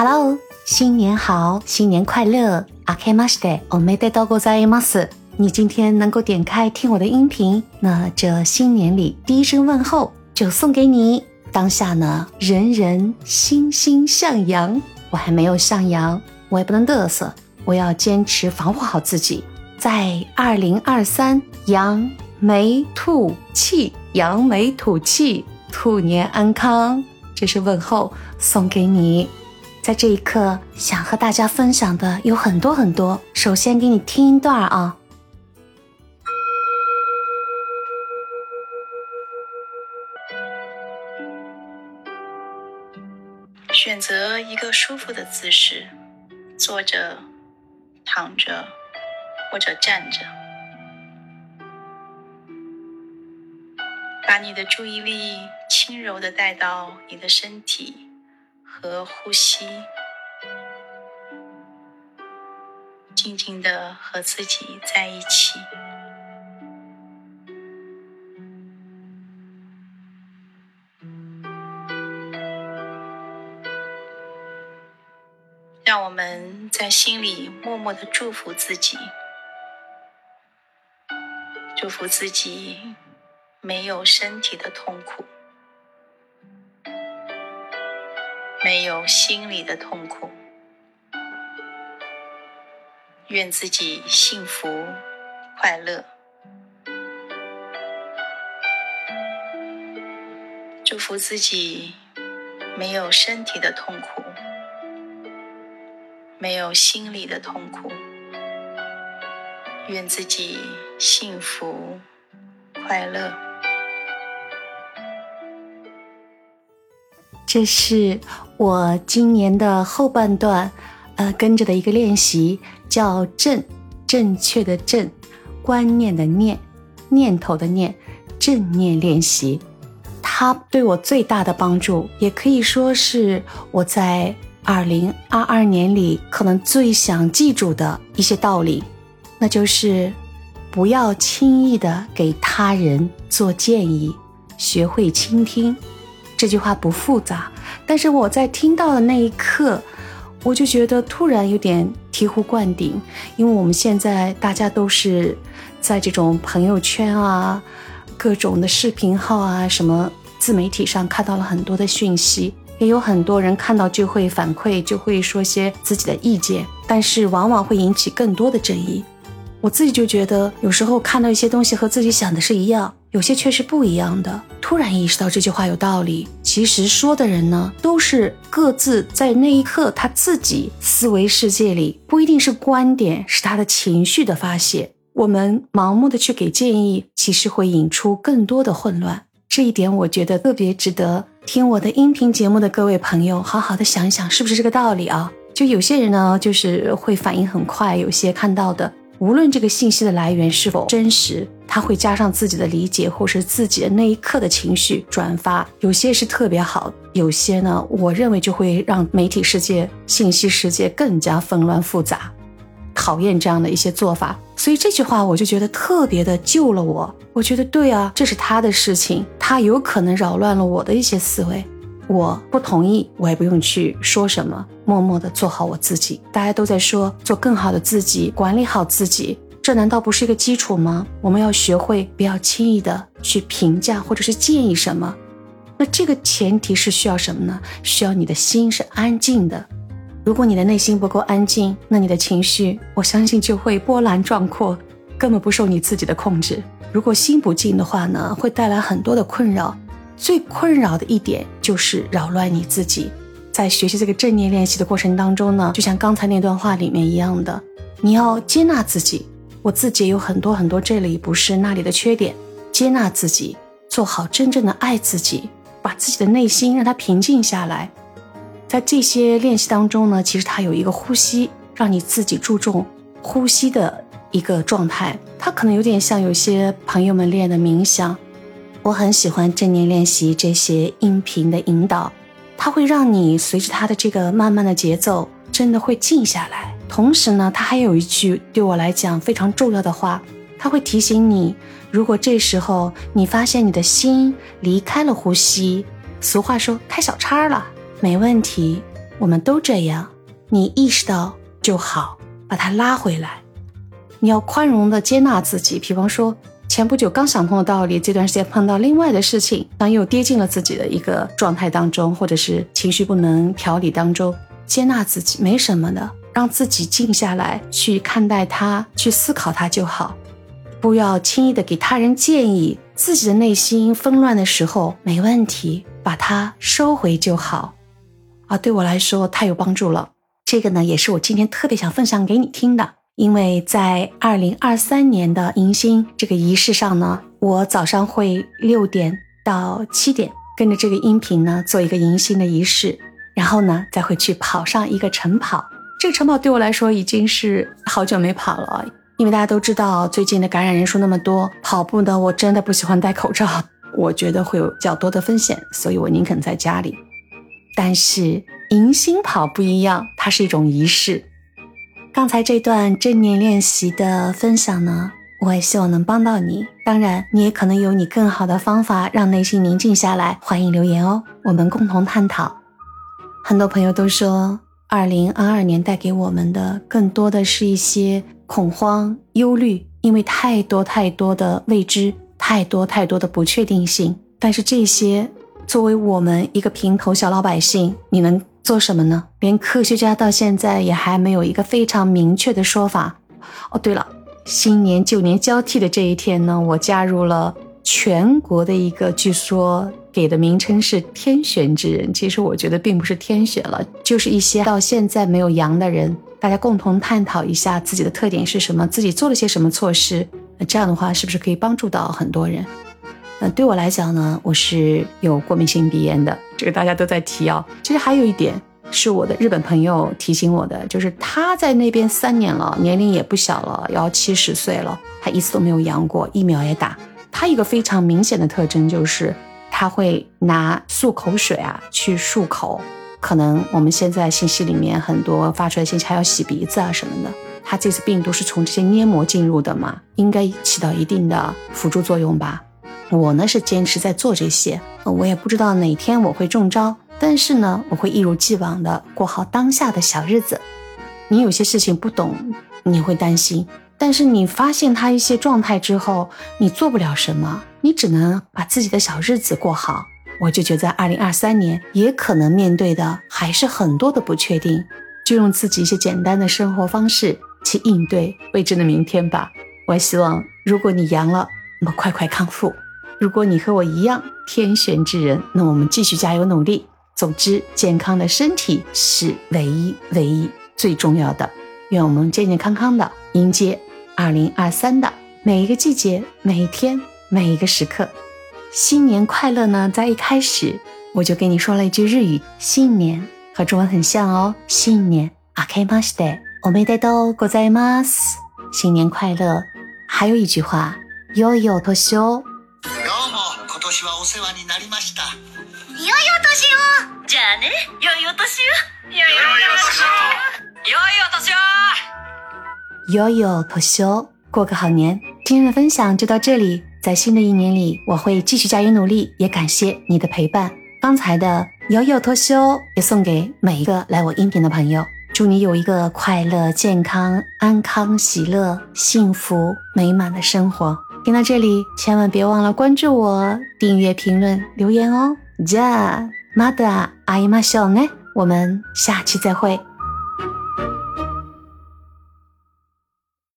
Hello，新年好，新年快乐！阿开马斯的，我没得到过在马斯。你今天能够点开听我的音频，那这新年里第一声问候就送给你。当下呢，人人心心向阳。我还没有向阳，我也不能嘚瑟，我要坚持防护好自己。在二零二三，扬眉吐气，扬眉吐气，兔年安康，这是问候，送给你。在这一刻，想和大家分享的有很多很多。首先给你听一段啊。选择一个舒服的姿势，坐着、躺着或者站着，把你的注意力轻柔的带到你的身体。和呼吸，静静的和自己在一起，让我们在心里默默的祝福自己，祝福自己没有身体的痛苦。没有心里的痛苦，愿自己幸福快乐。祝福自己没有身体的痛苦，没有心里的痛苦。愿自己幸福快乐。这是。我今年的后半段，呃，跟着的一个练习叫“正”，正确的“正”，观念的“念”，念头的“念”，正念练习。它对我最大的帮助，也可以说是我在二零二二年里可能最想记住的一些道理，那就是不要轻易的给他人做建议，学会倾听。这句话不复杂，但是我在听到的那一刻，我就觉得突然有点醍醐灌顶，因为我们现在大家都是在这种朋友圈啊、各种的视频号啊、什么自媒体上看到了很多的讯息，也有很多人看到就会反馈，就会说些自己的意见，但是往往会引起更多的争议。我自己就觉得，有时候看到一些东西和自己想的是一样，有些却是不一样的。突然意识到这句话有道理。其实说的人呢，都是各自在那一刻他自己思维世界里，不一定是观点，是他的情绪的发泄。我们盲目的去给建议，其实会引出更多的混乱。这一点我觉得特别值得听我的音频节目的各位朋友好好的想想，是不是这个道理啊？就有些人呢，就是会反应很快，有些看到的。无论这个信息的来源是否真实，他会加上自己的理解，或是自己的那一刻的情绪转发。有些是特别好，有些呢，我认为就会让媒体世界、信息世界更加纷乱复杂。讨厌这样的一些做法，所以这句话我就觉得特别的救了我。我觉得对啊，这是他的事情，他有可能扰乱了我的一些思维。我不同意，我也不用去说什么，默默的做好我自己。大家都在说做更好的自己，管理好自己，这难道不是一个基础吗？我们要学会不要轻易的去评价或者是建议什么。那这个前提是需要什么呢？需要你的心是安静的。如果你的内心不够安静，那你的情绪，我相信就会波澜壮阔，根本不受你自己的控制。如果心不静的话呢，会带来很多的困扰。最困扰的一点就是扰乱你自己。在学习这个正念练习的过程当中呢，就像刚才那段话里面一样的，你要接纳自己。我自己有很多很多这里不是那里的缺点，接纳自己，做好真正的爱自己，把自己的内心让它平静下来。在这些练习当中呢，其实它有一个呼吸，让你自己注重呼吸的一个状态。它可能有点像有些朋友们练的冥想。我很喜欢正念练习这些音频的引导，它会让你随着它的这个慢慢的节奏，真的会静下来。同时呢，他还有一句对我来讲非常重要的话，他会提醒你，如果这时候你发现你的心离开了呼吸，俗话说开小差了，没问题，我们都这样。你意识到就好，把它拉回来。你要宽容的接纳自己。比方说，前不久刚想通的道理，这段时间碰到另外的事情，当又跌进了自己的一个状态当中，或者是情绪不能调理当中，接纳自己没什么的，让自己静下来去看待它，去思考它就好。不要轻易的给他人建议，自己的内心纷乱的时候没问题，把它收回就好。啊，对我来说太有帮助了。这个呢，也是我今天特别想分享给你听的。因为在二零二三年的迎新这个仪式上呢，我早上会六点到七点跟着这个音频呢做一个迎新的仪式，然后呢再会去跑上一个晨跑。这个晨跑对我来说已经是好久没跑了，因为大家都知道最近的感染人数那么多，跑步呢我真的不喜欢戴口罩，我觉得会有较多的风险，所以我宁肯在家里。但是。迎新跑不一样，它是一种仪式。刚才这段正念练习的分享呢，我也希望能帮到你。当然，你也可能有你更好的方法让内心宁静下来，欢迎留言哦，我们共同探讨。很多朋友都说，二零二二年带给我们的更多的是一些恐慌、忧虑，因为太多太多的未知，太多太多的不确定性。但是这些，作为我们一个平头小老百姓，你能？做什么呢？连科学家到现在也还没有一个非常明确的说法。哦，对了，新年旧年交替的这一天呢，我加入了全国的一个，据说给的名称是“天选之人”。其实我觉得并不是天选了，就是一些到现在没有阳的人，大家共同探讨一下自己的特点是什么，自己做了些什么措施。那这样的话，是不是可以帮助到很多人？那对我来讲呢，我是有过敏性鼻炎的，这个大家都在提啊。其实还有一点是我的日本朋友提醒我的，就是他在那边三年了，年龄也不小了，要七十岁了，他一次都没有阳过，疫苗也打。他一个非常明显的特征就是他会拿漱口水啊去漱口，可能我们现在信息里面很多发出来信息还要洗鼻子啊什么的，他这次病毒是从这些黏膜进入的嘛，应该起到一定的辅助作用吧。我呢是坚持在做这些，我也不知道哪天我会中招，但是呢，我会一如既往的过好当下的小日子。你有些事情不懂，你会担心，但是你发现他一些状态之后，你做不了什么，你只能把自己的小日子过好。我就觉得，二零二三年也可能面对的还是很多的不确定，就用自己一些简单的生活方式去应对未知的明天吧。我希望，如果你阳了，那么快快康复。如果你和我一样天选之人，那我们继续加油努力。总之，健康的身体是唯一、唯一最重要的。愿我们健健康康的迎接二零二三的每一个季节、每一天、每一个时刻。新年快乐呢，在一开始我就给你说了一句日语“新年”，和中文很像哦，“新年”。あけまして、おめでとうございます。新年快乐。还有一句话，よいよ年を。どうも、今年はお世話になりました。よいよ年を。じゃあね、よいよ年を。よいよ年を。よいよ年。过个好年。今天的分享就到这里。在新的一年里，我会继续加油努力，也感谢你的陪伴。刚才的有有脱修也送给每一个来我音频的朋友，祝你有一个快乐、健康、安康、喜乐、幸福、美满的生活。听到这里，千万别忘了关注我、订阅、评论、留言哦。じゃあまた会いましょうね。我们下期再会。